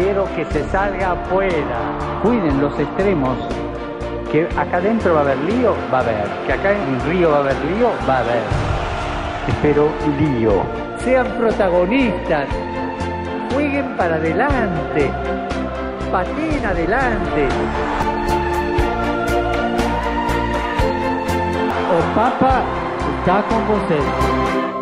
Quiero que se salga afuera. Cuiden los extremos. Que acá adentro va a haber lío, va a haber. Que acá en río va a haber lío, va a haber. Espero lío. Sean protagonistas. Jueguen para adelante. Pateen adelante. O Papa está con vosotros.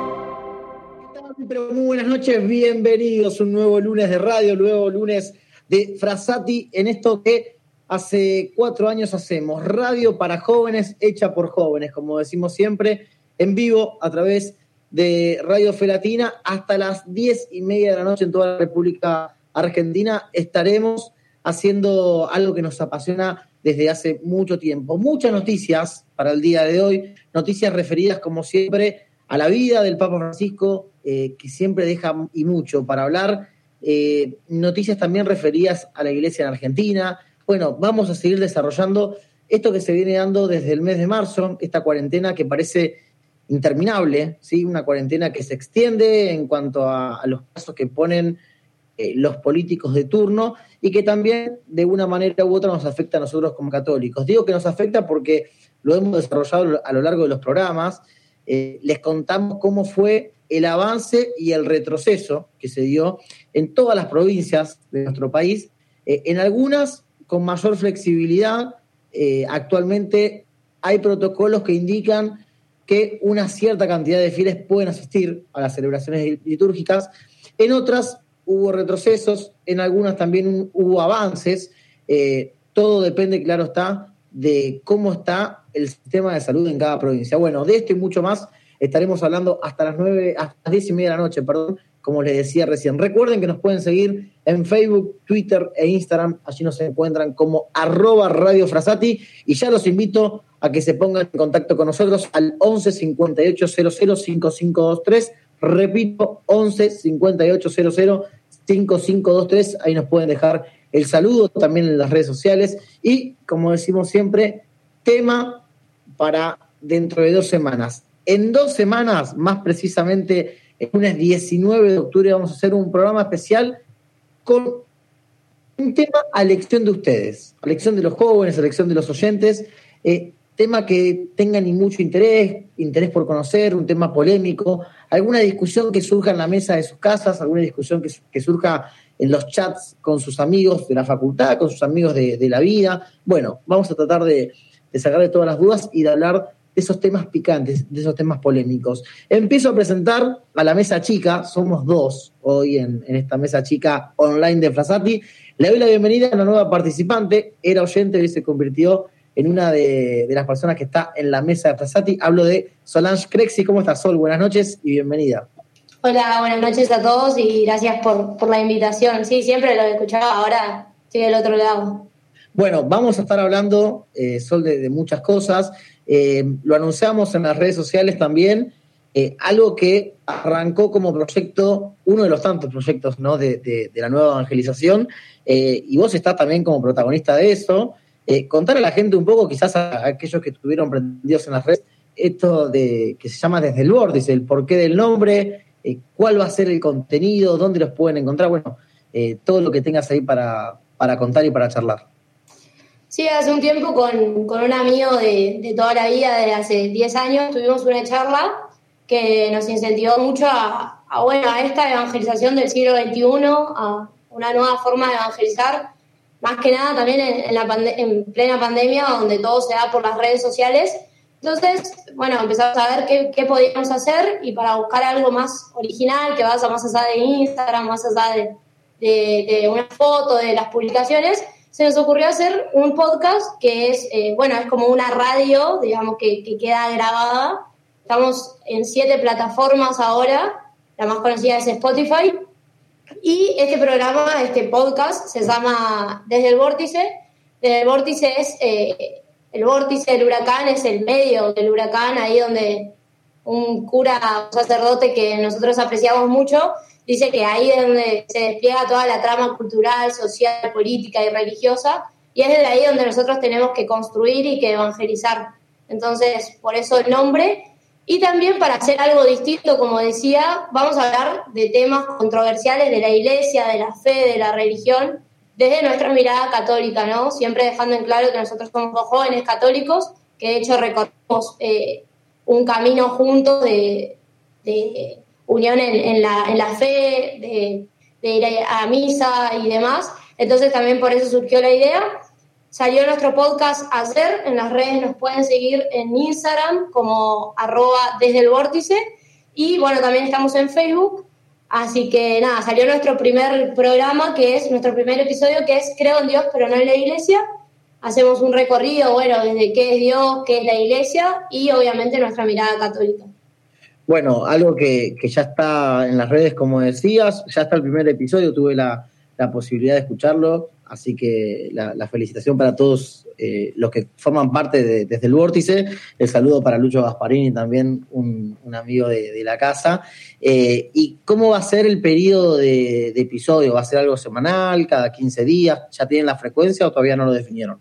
Pero muy buenas noches, bienvenidos un nuevo lunes de radio, nuevo lunes de Frasati en esto que hace cuatro años hacemos, radio para jóvenes, hecha por jóvenes, como decimos siempre, en vivo a través de Radio Felatina hasta las diez y media de la noche en toda la República Argentina estaremos haciendo algo que nos apasiona desde hace mucho tiempo. Muchas noticias para el día de hoy, noticias referidas como siempre a la vida del Papa Francisco, eh, que siempre deja y mucho para hablar, eh, noticias también referidas a la iglesia en Argentina. Bueno, vamos a seguir desarrollando esto que se viene dando desde el mes de marzo, esta cuarentena que parece interminable, ¿sí? una cuarentena que se extiende en cuanto a, los casos que ponen eh, los políticos de turno y que también de una manera u otra nos afecta a nosotros como católicos. Digo que nos afecta porque lo hemos desarrollado a lo largo de los programas, les contamos cómo fue el avance y el retroceso que se dio en todas las provincias de nuestro país, eh, en algunas con mayor flexibilidad. Eh, actualmente hay protocolos que indican que una cierta cantidad de fieles pueden asistir a las celebraciones litúrgicas, en otras hubo retrocesos, en algunas también hubo avances, todo depende, claro está, de cómo está el sistema de salud en cada provincia. Bueno, de esto y mucho más estaremos hablando hasta las nueve, hasta las diez y media de la noche, perdón, como les decía recién. Recuerden que nos pueden seguir en Facebook, Twitter e Instagram. Allí nos encuentran como arroba Radio Frasati. Y ya los invito a que se pongan en contacto con nosotros al 11 58 00 5523. Repito, 11 58 00 5523. Ahí nos pueden dejar el saludo también en las redes sociales. Y como decimos siempre, tema para dentro de dos semanas. En dos semanas, más precisamente el lunes 19 de octubre, vamos a hacer un programa especial con un tema a elección de ustedes, a elección de los jóvenes, a elección de los oyentes, eh, tema que tenga ni mucho interés, interés por conocer, un tema polémico, alguna discusión que surja en la mesa de sus casas, alguna discusión que, surja en los chats con sus amigos de la facultad, con sus amigos de, de la vida. Bueno, vamos a tratar de, de sacarle todas las dudas y de hablar de esos temas picantes, de esos temas polémicos. Empiezo a presentar a la mesa chica, somos dos hoy en, en esta mesa chica online de Frasati. Le doy la bienvenida a una nueva participante, era oyente y se convirtió en una de, de, las personas que está en la mesa de Frasati. Hablo de Solange Crexi. ¿Cómo estás, Sol? Buenas noches y bienvenida. Hola, buenas noches a todos y gracias por, por la invitación. Sí, siempre lo escuchaba, ahora estoy del otro lado. Bueno, vamos a estar hablando, eh, Sol, de, de, muchas cosas. Eh, lo anunciamos en las redes sociales también. Eh, algo que arrancó como proyecto, uno de los tantos proyectos de, la nueva evangelización, eh, y vos estás también como protagonista de eso. contar a la gente un poco, quizás a, aquellos que estuvieron prendidos en las redes, esto de que se llama Desde el Vórtice, el porqué del nombre, cuál va a ser el contenido, dónde los pueden encontrar, bueno, todo lo que tengas ahí para, para contar y para charlar. Sí, hace un tiempo con, con un amigo de, de, toda la vida, de hace 10 años, tuvimos una charla que nos incentivó mucho a, a, bueno, a esta evangelización del siglo XXI, a una nueva forma de evangelizar, más que nada también en, en, la en plena pandemia, donde todo se da por las redes sociales. Entonces, bueno, empezamos a ver qué, qué podíamos hacer y para buscar algo más original, que vaya más allá de Instagram, más allá de, de, de una foto, de las publicaciones, se nos ocurrió hacer un podcast que es, eh, bueno, es como una radio, digamos, que, que, queda grabada. Estamos en siete plataformas ahora, la más conocida es Spotify, Y este programa, este podcast, se llama Desde el Vórtice. Desde el Vórtice es eh, el vórtice del huracán, es el medio del huracán, ahí donde un cura, un sacerdote que nosotros apreciamos mucho, dice que ahí es donde se despliega toda la trama cultural, social, política y religiosa, y es desde ahí donde nosotros tenemos que construir y que evangelizar. Entonces, por eso el nombre. Y también para hacer algo distinto, como decía, vamos a hablar de temas controversiales de la iglesia, de la fe, de la religión, desde nuestra mirada católica, ¿no? Siempre dejando en claro que nosotros somos jóvenes católicos, que de hecho recorremos eh, un camino juntos de, unión en, la, fe, de, de ir a misa y demás. Entonces también por eso surgió la idea. Salió nuestro podcast ayer, en las redes nos pueden seguir en Instagram como arroba desde el vórtice y bueno, también estamos en Facebook. Así que nada, salió nuestro primer programa, que es nuestro primer episodio, que es Creo en Dios, pero no en la iglesia. Hacemos un recorrido, bueno, desde qué es Dios, qué es la iglesia y obviamente nuestra mirada católica. Bueno, algo que, que ya está en las redes, como decías, ya está el primer episodio, tuve la, la posibilidad de escucharlo, así que la, felicitación para todos eh, los que forman parte de, desde el vórtice, el saludo para Lucho Gasparini, también un, amigo de, la casa. Eh, ¿Y cómo va a ser el periodo de, de, episodio? ¿Va a ser algo semanal, cada 15 días? ¿Ya tienen la frecuencia o todavía no lo definieron?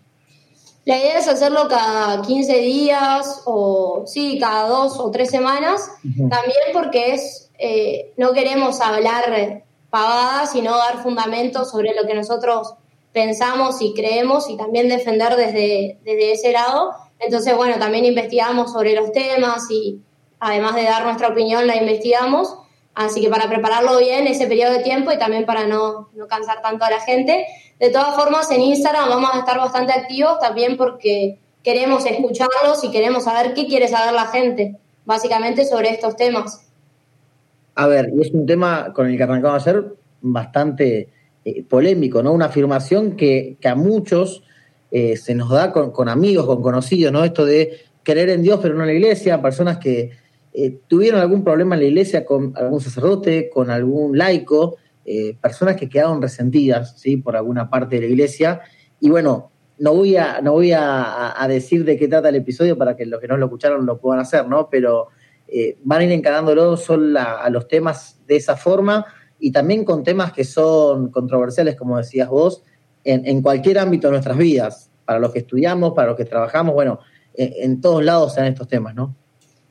La idea es hacerlo cada 15 días o sí, cada dos o tres semanas, también porque es, eh, no queremos hablar pavadas, sino dar fundamentos sobre lo que nosotros pensamos y creemos y también defender desde, desde ese lado. Entonces, bueno, también investigamos sobre los temas y además de dar nuestra opinión, la investigamos. Así que para prepararlo bien ese periodo de tiempo y también para no, no cansar tanto a la gente. De todas formas, en Instagram vamos a estar bastante activos también porque queremos escucharlos y queremos saber qué quiere saber la gente, básicamente sobre estos temas. A ver, y es un tema con el que arrancamos a ser bastante eh, polémico, ¿no? Una afirmación que, a muchos eh, se nos da con, amigos, con conocidos, ¿no? Esto de creer en Dios pero no en la iglesia, personas que eh, tuvieron algún problema en la iglesia con algún sacerdote, con algún laico, personas que quedaron resentidas, ¿sí? Por alguna parte de la iglesia. Y bueno, no voy a, no voy a, decir de qué trata el episodio para que los que no lo escucharon lo puedan hacer, ¿no? Pero eh, van a ir encarándolo solo a, los temas de esa forma y también con temas que son controversiales, como decías vos, en, cualquier ámbito de nuestras vidas, para los que estudiamos, para los que trabajamos, bueno, en, todos lados sean estos temas, ¿no?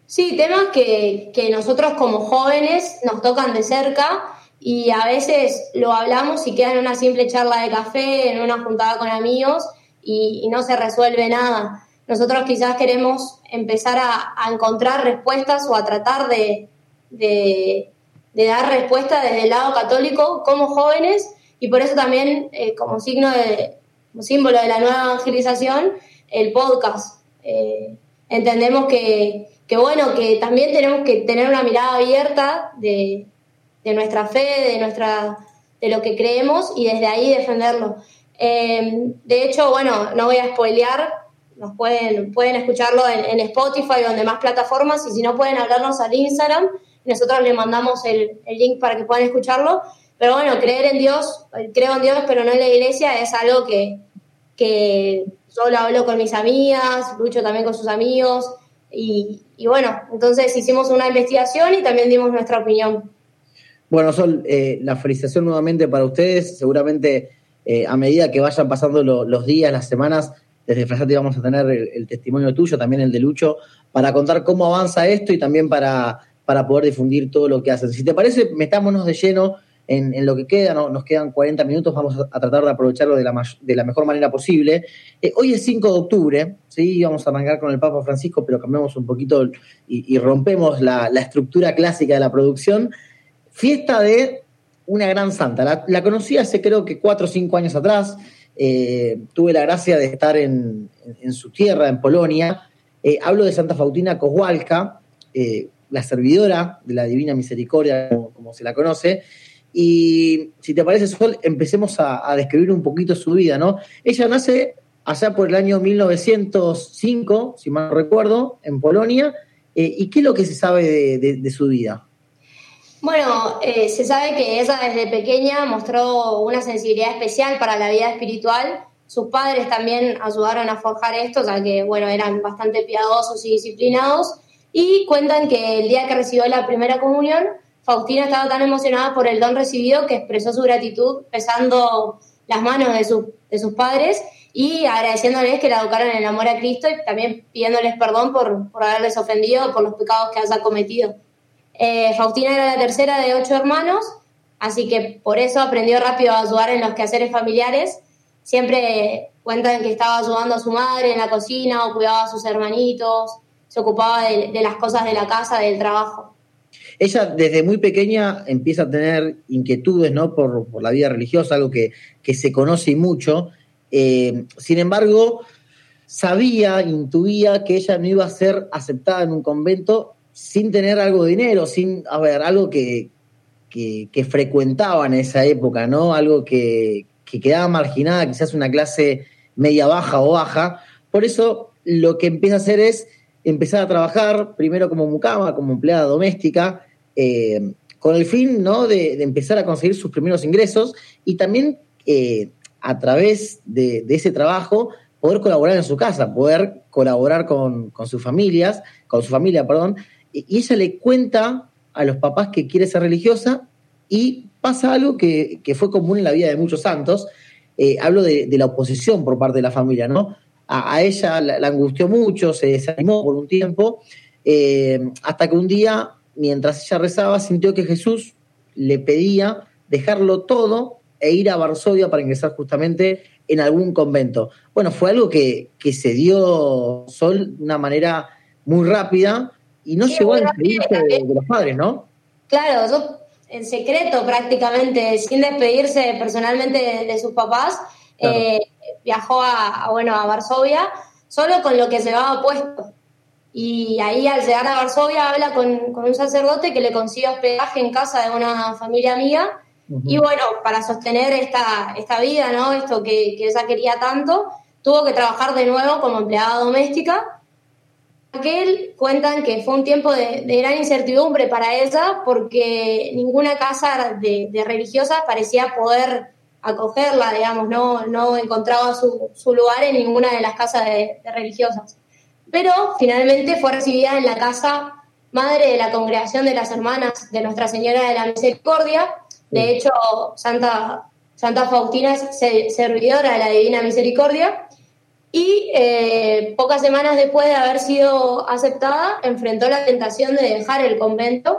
Sí, temas que, nosotros como jóvenes nos tocan de cerca y a veces lo hablamos y queda en una simple charla de café, en una juntada con amigos y no se resuelve nada. Nosotros quizás queremos empezar a, encontrar respuestas o a tratar de, dar respuestas desde el lado católico como jóvenes y por eso también eh, como signo de, símbolo de la nueva evangelización, el podcast. Eh, entendemos que, bueno, que también tenemos que tener una mirada abierta de, nuestra fe, de nuestra de lo que creemos y desde ahí defenderlo. Eh, de hecho, bueno, no voy a spoilear, nos pueden, pueden escucharlo en, Spotify o en demás plataformas y si no pueden hablarnos al Instagram nosotros les mandamos el, link para que puedan escucharlo. Pero bueno, creer en Dios, creo en Dios pero no en la iglesia es algo que, que hablo con mis amigas, lucho también con sus amigos y, bueno, entonces hicimos una investigación y también dimos nuestra opinión. Bueno, Sol, eh, la felicitación nuevamente para ustedes. Seguramente eh, a medida que vayan pasando los días, las semanas, desde Frasati vamos a tener el, testimonio tuyo, también el de Lucho, para contar cómo avanza esto y también para, para poder difundir todo lo que hacen. Si te parece, metámonos de lleno en, lo que queda, nos quedan 40 minutos, vamos a, tratar de aprovecharlo de la, de la mejor manera posible. Eh, hoy es 5 de octubre, ¿sí? vamos a arrancar con el Papa Francisco, pero cambiamos un poquito y, rompemos la, estructura clásica de la producción. Fiesta de una gran santa. La, la conocí hace creo que 4 o 5 años atrás. Eh, tuve la gracia de estar en, su tierra, en Polonia. Eh, hablo de Santa Fautina Kowalka, eh, la servidora de la Divina Misericordia, como, se la conoce. Y si te parece, Sol, empecemos a, describir un poquito su vida, ¿no? Ella nace allá por el año 1905, si mal no recuerdo, en Polonia. ¿Y qué es lo que se sabe de, su vida? Bueno, eh, se sabe que ella desde pequeña mostró una sensibilidad especial para la vida espiritual. Sus padres también ayudaron a forjar esto, ya que, bueno, eran bastante piadosos y disciplinados. Y cuentan que el día que recibió la primera comunión, Faustina estaba tan emocionada por el don recibido que expresó su gratitud besando las manos de, de sus padres y agradeciéndoles que la educaron en el amor a Cristo y también pidiéndoles perdón por, por haberles ofendido, por los pecados que haya cometido. Eh, Faustina era la tercera de ocho hermanos, así que por eso aprendió rápido a ayudar en los quehaceres familiares. Siempre cuentan que estaba ayudando a su madre en la cocina o cuidaba a sus hermanitos, se ocupaba de, las cosas de la casa, del trabajo. Ella desde muy pequeña empieza a tener inquietudes ¿no? por, la vida religiosa, algo que, se conoce mucho. Eh, sin embargo, sabía, intuía que ella no iba a ser aceptada en un convento sin tener algo de dinero, sin, a ver, algo que, que, frecuentaba en esa época, ¿no? Algo que, quedaba marginada, quizás una clase media baja o baja. Por eso lo que empieza a hacer es empezar a trabajar, primero como mucama, como empleada doméstica, eh, con el fin ¿no? de, empezar a conseguir sus primeros ingresos y también eh, a través de, ese trabajo poder colaborar en su casa, poder colaborar con, con sus familias, con su familia, perdón, y ella le cuenta a los papás que quiere ser religiosa y pasa algo que, fue común en la vida de muchos santos. Eh, hablo de, la oposición por parte de la familia, ¿no? A, ella la, angustió mucho, se desanimó por un tiempo, eh, hasta que un día, mientras ella rezaba, sintió que Jesús le pedía dejarlo todo e ir a Varsovia para ingresar justamente en algún convento. Bueno, fue algo que, que se dio Sol de una manera muy rápida, y no llegó a despedirse de, los padres, ¿no? Claro, yo en secreto prácticamente, sin despedirse personalmente de, sus papás, eh, viajó a, bueno, a Varsovia solo con lo que llevaba puesto. Y ahí al llegar a Varsovia habla con, un sacerdote que le consigue hospedaje en casa de una familia amiga. Y bueno, para sostener esta, esta vida, ¿no? Esto que, que ella quería tanto, tuvo que trabajar de nuevo como empleada doméstica Aquel cuentan que fue un tiempo de, gran incertidumbre para ella porque ninguna casa de, religiosas parecía poder acogerla, digamos, no, no encontraba su, lugar en ninguna de las casas de, religiosas. Pero finalmente fue recibida en la casa madre de la congregación de las hermanas de Nuestra Señora de la Misericordia. De hecho, Santa, Santa Faustina es servidora de la Divina Misericordia y eh, pocas semanas después de haber sido aceptada, enfrentó la tentación de dejar el convento.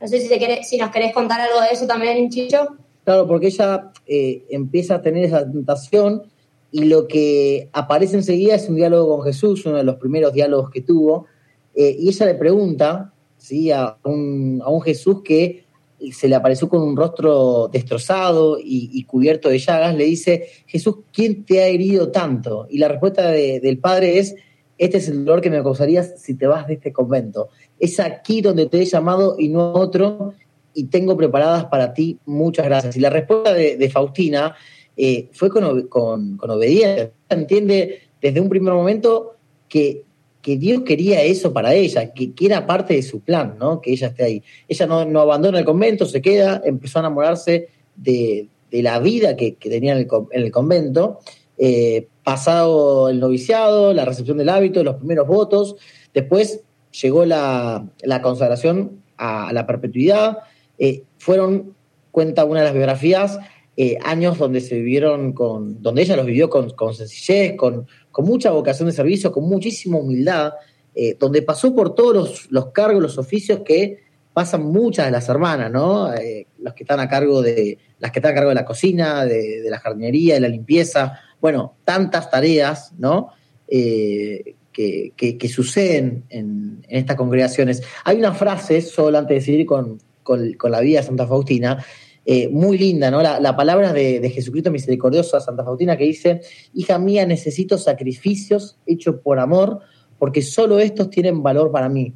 No sé si, si nos querés contar algo de eso también, Chicho. Claro, porque ella eh, empieza a tener esa tentación y lo que aparece enseguida es un diálogo con Jesús, uno de los primeros diálogos que tuvo, eh, y ella le pregunta ¿sí? a, un, a un Jesús que se le apareció con un rostro destrozado y, cubierto de llagas, le dice, Jesús, ¿quién te ha herido tanto? Y la respuesta del padre es, este es el dolor que me causarías si te vas de este convento. Es aquí donde te he llamado y no otro, y tengo preparadas para ti muchas gracias. Y la respuesta de, Faustina eh, fue con, obediencia. Entiende desde un primer momento que que Dios quería eso para ella, que, era parte de su plan, ¿no? Que ella esté ahí. Ella no, abandona el convento, se queda, empezó a enamorarse de, la vida que, tenía en el, convento. Eh, pasado el noviciado, la recepción del hábito, los primeros votos, después llegó la, consagración a, la perpetuidad. Eh, fueron, cuenta una de las biografías, eh, años donde se vivieron con, donde ella los vivió con, con sencillez, con, con mucha vocación de servicio, con muchísima humildad, eh, donde pasó por todos los, cargos, los oficios que pasan muchas de las hermanas, ¿no? Eh, los que están a cargo de, las que están a cargo de la cocina, de, la jardinería, de la limpieza, bueno, tantas tareas, ¿no? Eh, que, suceden en, estas congregaciones. Hay una frase, solo antes de seguir con, con, con la vida de Santa Faustina, eh, muy linda, ¿no? La, palabra de, Jesucristo misericordioso a Santa Faustina que dice, hija mía, necesito sacrificios hechos por amor, porque solo estos tienen valor para mí.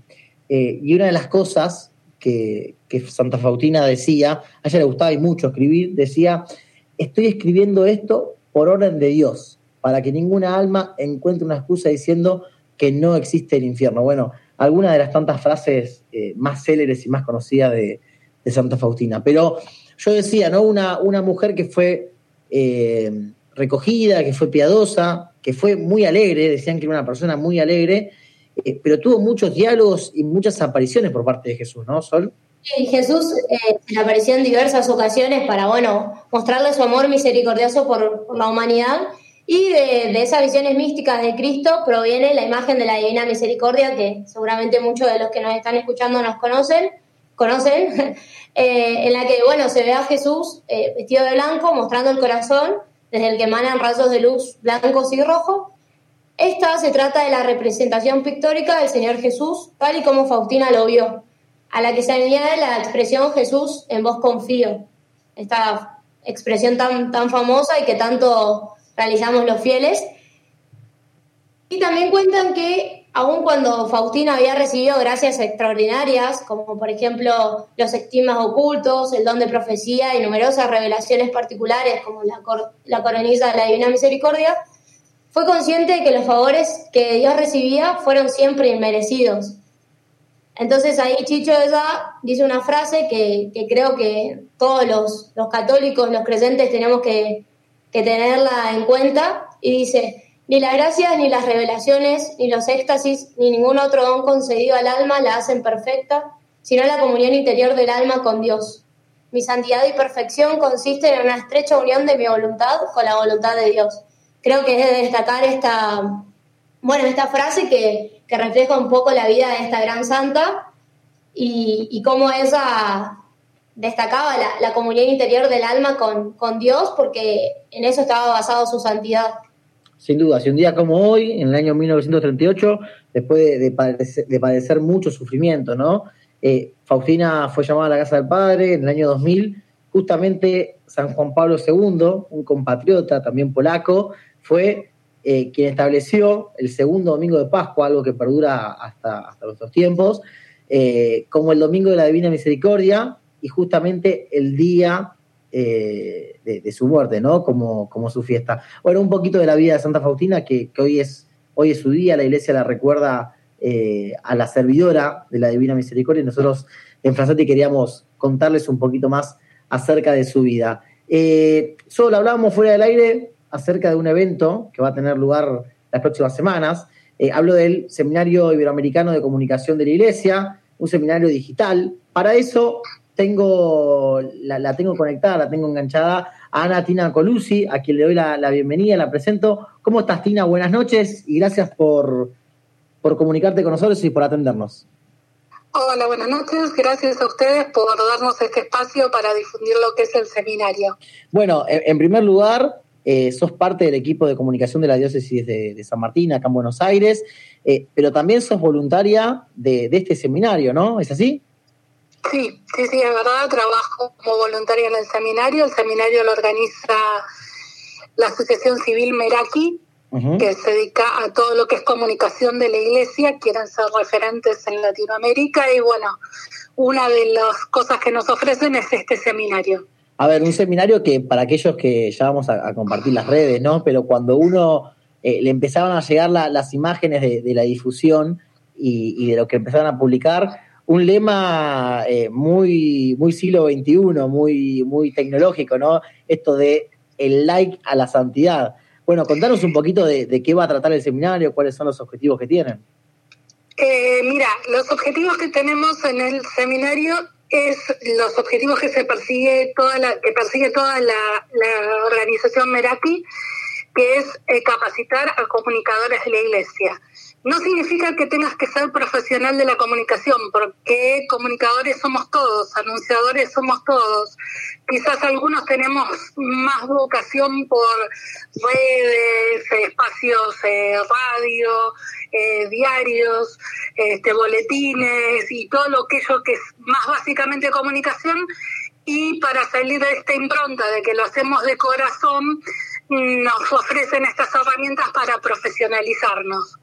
Eh, y una de las cosas que, Santa Faustina decía, a ella le gustaba y mucho escribir, decía, estoy escribiendo esto por orden de Dios, para que ninguna alma encuentre una excusa diciendo que no existe el infierno. Bueno, alguna de las tantas frases eh, más céleres y más conocidas de, de Santa Faustina. Pero yo decía, ¿no? Una, una mujer que fue eh, recogida, que fue piadosa, que fue muy alegre, decían que era una persona muy alegre, eh, pero tuvo muchos diálogos y muchas apariciones por parte de Jesús, ¿no, Sol? Sí, Jesús eh, le apareció en diversas ocasiones para, bueno, mostrarle su amor misericordioso por, la humanidad y de, de, esas visiones místicas de Cristo proviene la imagen de la Divina Misericordia, que seguramente muchos de los que nos están escuchando nos conocen, conocen, eh, en la que, bueno, se ve a Jesús eh, vestido de blanco, mostrando el corazón, desde el que emanan rayos de luz blancos y rojos. Esta se trata de la representación pictórica del Señor Jesús, tal y como Faustina lo vio, a la que se añade la expresión Jesús en vos confío, esta expresión tan, tan famosa y que tanto realizamos los fieles. Y también cuentan que aun cuando Faustina había recibido gracias extraordinarias, como por ejemplo los estigmas ocultos, el don de profecía y numerosas revelaciones particulares, como la, coroniza de la Divina Misericordia, fue consciente de que los favores que Dios recibía fueron siempre inmerecidos. Entonces ahí Chicho ella dice una frase que, creo que todos los, católicos, los creyentes tenemos que, que tenerla en cuenta, y dice, ni las gracias, ni las revelaciones, ni los éxtasis, ni ningún otro don concedido al alma la hacen perfecta, sino la comunión interior del alma con Dios. Mi santidad y perfección consisten en una estrecha unión de mi voluntad con la voluntad de Dios. Creo que es de destacar esta, bueno, esta frase que, que refleja un poco la vida de esta gran santa y, y cómo ella destacaba la, la, comunión interior del alma con, con Dios, porque en eso estaba basado su santidad sin duda. Si un día como hoy, en el año 1938, después de, padecer, mucho sufrimiento, ¿no? Eh, Faustina fue llamada a la casa del padre en el año 2000. Justamente San Juan Pablo II, un compatriota también polaco, fue eh, quien estableció el segundo domingo de Pascua, algo que perdura hasta, hasta nuestros tiempos, eh, como el domingo de la Divina Misericordia y justamente el día eh, de, su muerte, ¿no? Como, como su fiesta. Bueno, un poquito de la vida de Santa Faustina, que, hoy, es, hoy es su día, la iglesia la recuerda eh, a la servidora de la Divina Misericordia y nosotros en Franceti queríamos contarles un poquito más acerca de su vida. Eh, solo hablábamos fuera del aire acerca de un evento que va a tener lugar las próximas semanas. hablo del Seminario Iberoamericano de Comunicación de la Iglesia, un seminario digital. Para eso tengo, la, tengo conectada, la tengo enganchada a Ana Tina Colusi, a quien le doy la, bienvenida, la presento. ¿Cómo estás, Tina? Buenas noches y gracias por, por comunicarte con nosotros y por atendernos. Hola, buenas noches. Gracias a ustedes por darnos este espacio para difundir lo que es el seminario. Bueno, en, primer lugar, eh, sos parte del equipo de comunicación de la diócesis de, San Martín, acá en Buenos Aires, eh, pero también sos voluntaria de, de, este seminario, ¿no? ¿Es así? Sí, sí, sí, es verdad. Trabajo como voluntaria en el seminario. El seminario lo organiza la Asociación Civil Meraki, que se dedica a todo lo que es comunicación de la iglesia. Quieren ser referentes en Latinoamérica y bueno, una de las cosas que nos ofrecen es este seminario. A ver, un seminario que para aquellos que ya vamos a, compartir las redes, ¿no? Pero cuando uno eh, le empezaban a llegar las imágenes de, la difusión y, y de lo que empezaron a publicar, un lema eh, muy, muy siglo XXI, muy, muy tecnológico, ¿no? Esto de el like a la santidad. Bueno, contanos un poquito de, qué va a tratar el seminario, cuáles son los objetivos que tienen. Eh, mira, los objetivos que tenemos en el seminario es los objetivos que se persigue toda la que persigue toda la, organización Meraki, que es eh, capacitar a comunicadores de la Iglesia. No significa que tengas que ser profesional de la comunicación, porque comunicadores somos todos, anunciadores somos todos. Quizás algunos tenemos más vocación por redes, espacios, eh, radio, eh, diarios, este, boletines y todo lo que que es más básicamente comunicación. Y para salir de esta impronta de que lo hacemos de corazón, nos ofrecen estas herramientas para profesionalizarnos.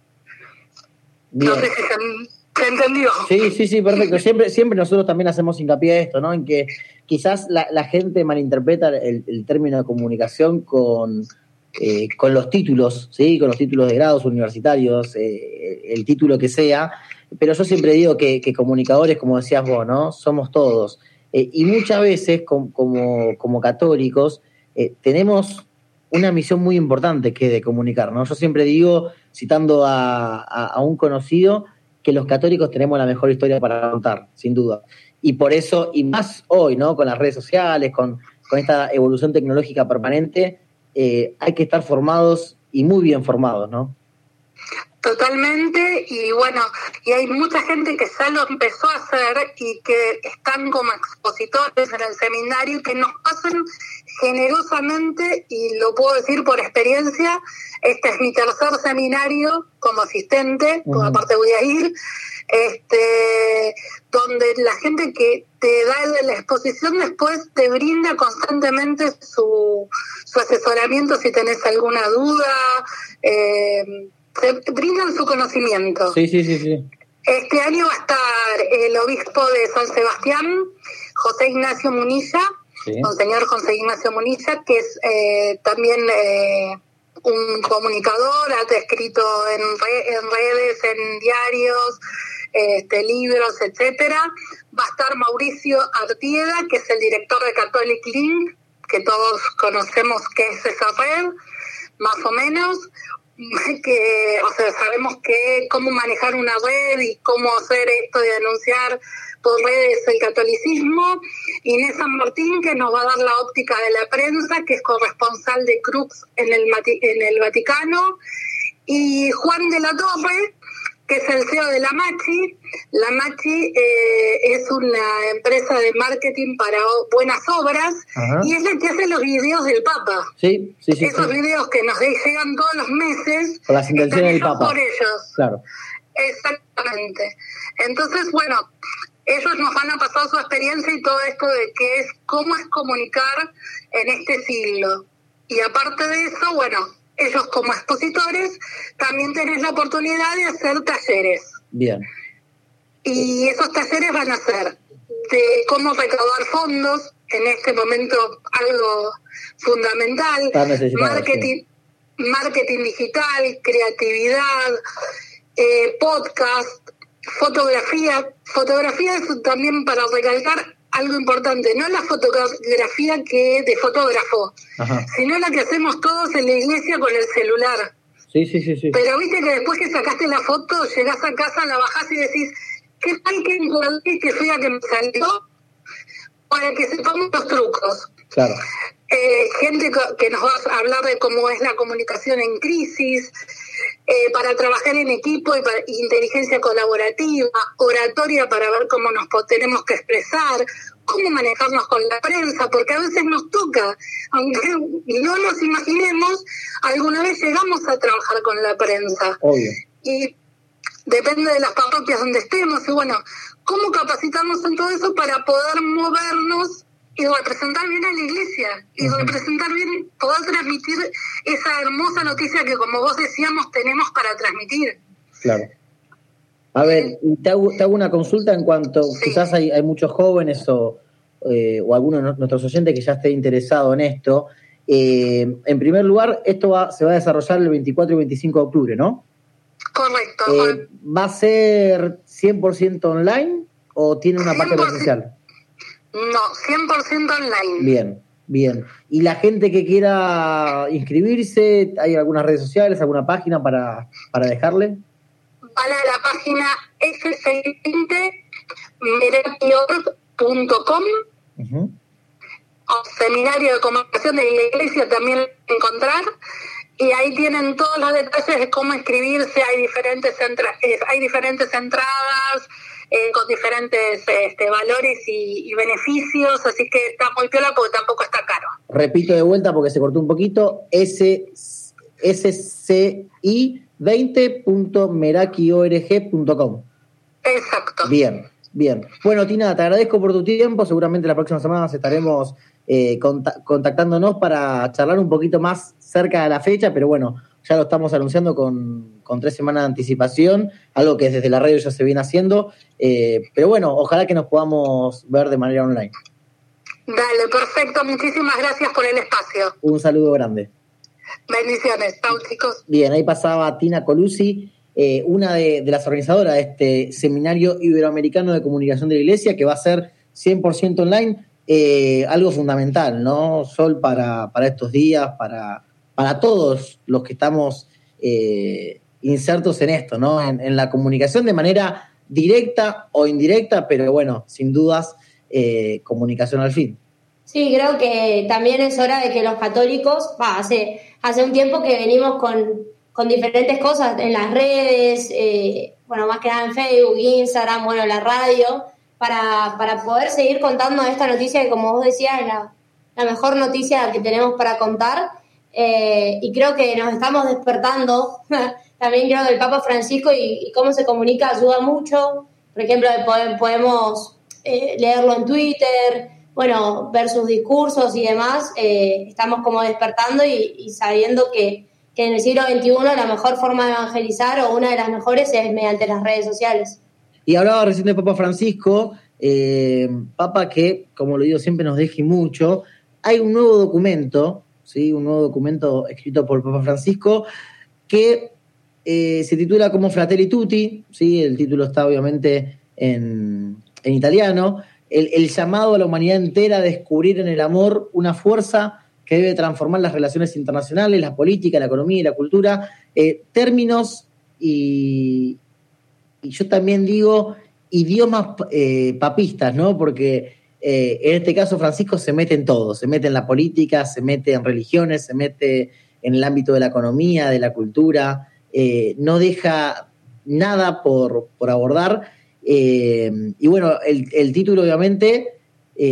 No sé si se, entendió. Sí, sí, sí, perfecto. Siempre, siempre nosotros también hacemos hincapié en esto, ¿no? En que quizás la, gente malinterpreta el, término de comunicación con, eh, con los títulos, ¿sí? Con los títulos de grados universitarios, eh, el título que sea. Pero yo siempre digo que, comunicadores, como decías vos, ¿no? Somos todos. Eh, y muchas veces, como, como, católicos, tenemos una misión muy importante que de comunicar, ¿no? Yo siempre digo, citando a, un conocido, que los católicos tenemos la mejor historia para contar, sin duda. Y por eso, y más hoy, ¿no? Con las redes sociales, con, con esta evolución tecnológica permanente, eh, hay que estar formados y muy bien formados, ¿no? Totalmente, y bueno, y hay mucha gente que ya lo empezó a hacer y que están como expositores en el seminario y que nos pasan generosamente, y lo puedo decir por experiencia, este es mi tercer seminario como asistente, uh aparte voy a ir, este, donde la gente que te da la exposición después te brinda constantemente su, su asesoramiento si tenés alguna duda. Eh, brindan su conocimiento. Sí, sí, sí, sí. Este año va a estar el obispo de San Sebastián, José Ignacio Munilla, Monseñor José Ignacio Munilla, que es eh, también eh, un comunicador, ha escrito en, en redes, en diarios, este, libros, etcétera. Va a estar Mauricio Artieda, que es el director de Catholic Link, que todos conocemos que es esa red, más o menos que, o sea, sabemos que cómo manejar una red y cómo hacer esto de anunciar por redes el catolicismo. Inés San Martín, que nos va a dar la óptica de la prensa, que es corresponsal de Crux en el, en el Vaticano. Y Juan de la Torre, que es el CEO de La Machi. La Machi eh, es una empresa de marketing para buenas obras y es la que hace los videos del Papa. Sí, sí, sí. Esos videos que nos llegan todos los meses. Con las intenciones del Papa. por ellos. Claro. Exactamente. Entonces, bueno, ellos nos van a pasar su experiencia y todo esto de qué es, cómo es comunicar en este siglo. Y aparte de eso, bueno, ellos como expositores también tenés la oportunidad de hacer talleres. Bien. Y esos talleres van a ser de cómo recaudar fondos, en este momento algo fundamental, marketing, marketing digital, creatividad, eh, podcast, fotografía. Fotografía es también para recalcar algo importante, no la fotografía que de fotógrafo, sino la que hacemos todos en la iglesia con el celular. Sí, sí, sí, sí. Pero viste que después que sacaste la foto, llegás a casa, la bajás y decís, ¿qué tal que encontré que fea que me salió? Para que sepamos los trucos. Claro. Eh, gente que nos va a hablar de cómo es la comunicación en crisis, eh, para trabajar en equipo y para inteligencia colaborativa, oratoria para ver cómo nos tenemos que expresar, cómo manejarnos con la prensa, porque a veces nos toca, aunque no nos imaginemos, alguna vez llegamos a trabajar con la prensa. Y depende de las parroquias donde estemos, y bueno, cómo capacitamos en todo eso para poder movernos y representar bien a la iglesia y representar bien, poder transmitir esa hermosa noticia que como vos decíamos tenemos para transmitir. Claro. A ver, te hago, te hago una consulta en cuanto, quizás hay, hay, muchos jóvenes o, eh, o algunos de nuestros oyentes que ya esté interesado en esto. Eh, en primer lugar, esto va, se va a desarrollar el 24 y 25 de octubre, ¿no? Correcto. Eh, ¿Va a ser 100% online o tiene una parte presencial? No, 100% online. Bien, bien. ¿Y la gente que quiera inscribirse, hay algunas redes sociales, alguna página para, para dejarle? Vale, la página f620 o Seminario de Comunicación de la Iglesia también encontrar y ahí tienen todos los detalles de cómo inscribirse, hay diferentes, eh, hay diferentes entradas, eh, con diferentes este, valores y, beneficios, así que está muy piola porque tampoco está caro. Repito de vuelta porque se cortó un poquito, S, sci20.merakiorg.com. Exacto. Bien, bien. Bueno, Tina, te agradezco por tu tiempo, seguramente la próxima semana estaremos eh, contactándonos para charlar un poquito más cerca de la fecha, pero bueno, ya lo estamos anunciando con, tres semanas de anticipación, algo que desde la radio ya se viene haciendo, eh, pero bueno, ojalá que nos podamos ver de manera online. Dale, perfecto, muchísimas gracias por el espacio. Un saludo grande. Bendiciones, chao chicos. Bien, ahí pasaba Tina Colusi, eh, una de, las organizadoras de este Seminario Iberoamericano de Comunicación de la Iglesia, que va a ser 100% online, eh, algo fundamental, ¿no? Sol para, para estos días, para, para todos los que estamos eh, insertos en esto, ¿no? En, la comunicación de manera directa o indirecta, pero bueno, sin dudas, eh, comunicación al fin. Sí, creo que también es hora de que los católicos, hace, hace un tiempo que venimos con, con diferentes cosas en las redes, bueno, más que nada en Facebook, Instagram, bueno, la radio, para, para poder seguir contando esta noticia que, como vos decías, es la mejor noticia que tenemos para contar. Eh, y creo que nos estamos despertando. También creo que el Papa Francisco y, cómo se comunica ayuda mucho. Por ejemplo, podemos eh, leerlo en Twitter, bueno, ver sus discursos y demás. Eh, estamos como despertando y, sabiendo que, que en el siglo XXI la mejor forma de evangelizar o una de las mejores es mediante las redes sociales. Y hablaba recién del Papa Francisco, Papa que, como lo digo, siempre nos deje mucho. Hay un nuevo documento, ¿sí? un nuevo documento escrito por Papa Francisco, que eh, se titula como Fratelli Tutti, ¿sí? el título está obviamente en, italiano, el, llamado a la humanidad entera a descubrir en el amor una fuerza que debe transformar las relaciones internacionales, la política, la economía y la cultura, eh, términos y, y yo también digo idiomas eh, papistas, ¿no? Porque eh, en este caso Francisco se mete en todo, se mete en la política, se mete en religiones, se mete en el ámbito de la economía, de la cultura, eh, no deja nada por, abordar. y bueno, el, título obviamente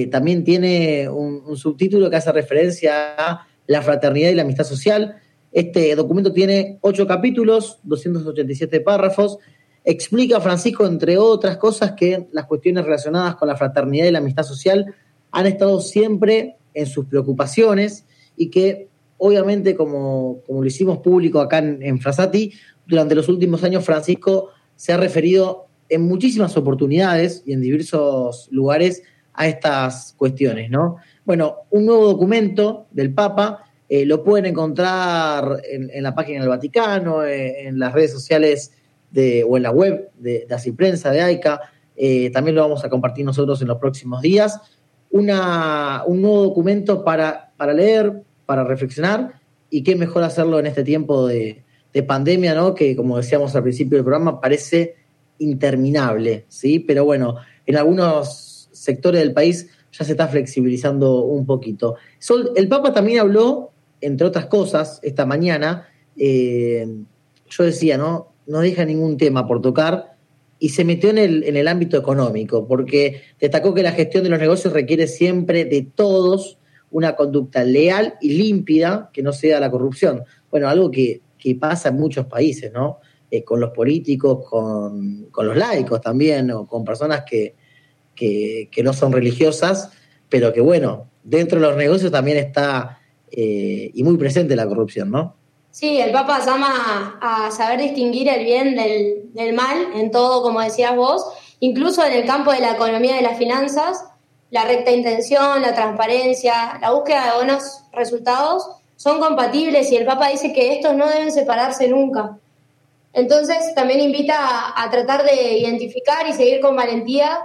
también tiene un subtítulo que hace referencia a la fraternidad y la amistad social. Este documento tiene ocho capítulos, 287 párrafos, Explica Francisco, entre otras cosas, que las cuestiones relacionadas con la fraternidad y la amistad social han estado siempre en sus preocupaciones y que obviamente, como, como lo hicimos público acá en, Frasati, durante los últimos años Francisco se ha referido en muchísimas oportunidades y en diversos lugares a estas cuestiones, ¿no? Bueno, un nuevo documento del Papa eh, lo pueden encontrar en, la página del Vaticano, eh, en las redes sociales o en la web de, de Prensa, de AICA. Eh, también lo vamos a compartir nosotros en los próximos días. Una, un nuevo documento para, para leer, para reflexionar, y qué mejor hacerlo en este tiempo de, pandemia, ¿no? Que como decíamos al principio del programa, parece interminable, ¿sí? Pero bueno, en algunos sectores del país ya se está flexibilizando un poquito. el Papa también habló, entre otras cosas, esta mañana, eh, yo decía, ¿no? No deja ningún tema por tocar y se metió en el, en el ámbito económico, porque destacó que la gestión de los negocios requiere siempre de todos una conducta leal y límpida que no sea la corrupción. Bueno, algo que, pasa en muchos países, ¿no? Eh, con los políticos, con, los laicos también, o con personas que, que, no son religiosas, pero que bueno, dentro de los negocios también está eh, y muy presente la corrupción, ¿no? Sí, el Papa llama a saber distinguir el bien del, mal en todo, como decías vos, incluso en el campo de la economía y de las finanzas, la recta intención, la transparencia, la búsqueda de buenos resultados son compatibles y el Papa dice que estos no deben separarse nunca. Entonces también invita a, a tratar de identificar y seguir con valentía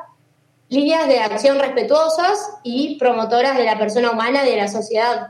líneas de acción respetuosas y promotoras de la persona humana y de la sociedad.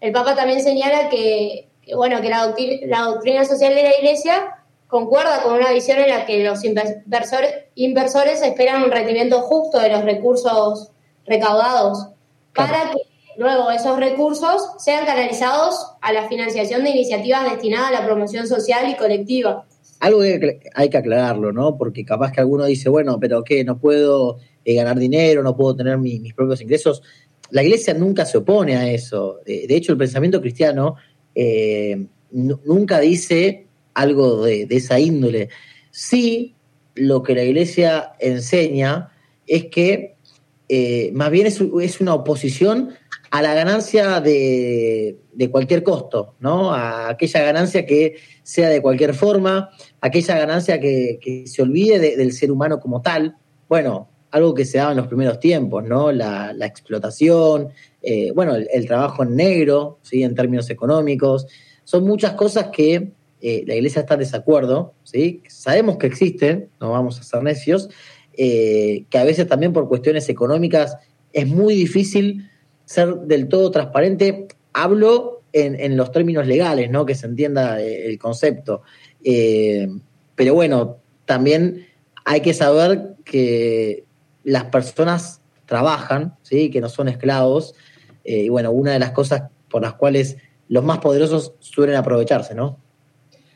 El Papa también señala que que, bueno, que la, doctrina, social de la Iglesia concuerda con una visión en la que los inversores, inversores esperan un rendimiento justo de los recursos recaudados para que luego esos recursos sean canalizados a la financiación de iniciativas destinadas a la promoción social y colectiva. Algo que hay que aclararlo, ¿no? Porque capaz que alguno dice, bueno, pero ¿qué? No puedo eh, ganar dinero, no puedo tener mis propios ingresos. La iglesia nunca se opone a eso. de hecho, el pensamiento cristiano eh, nunca dice algo de, esa índole. Sí, lo que la iglesia enseña es que eh, más bien es, una oposición a la ganancia de, cualquier costo, ¿no? A aquella ganancia que sea de cualquier forma, aquella ganancia que, se olvide del ser humano como tal. Bueno, algo que se daba en los primeros tiempos, ¿no? La, explotación, eh, bueno, el, trabajo en negro, ¿sí? En términos económicos. Son muchas cosas que eh, la iglesia está en desacuerdo, ¿sí? Sabemos que existen, no vamos a ser necios, eh, que a veces también por cuestiones económicas es muy difícil ser del todo transparente. Hablo en, los términos legales, ¿no? Que se entienda el concepto. Pero bueno, también hay que saber que las personas trabajan, ¿sí? Que no son esclavos. Y bueno, una de las cosas por las cuales los más poderosos suelen aprovecharse, ¿no?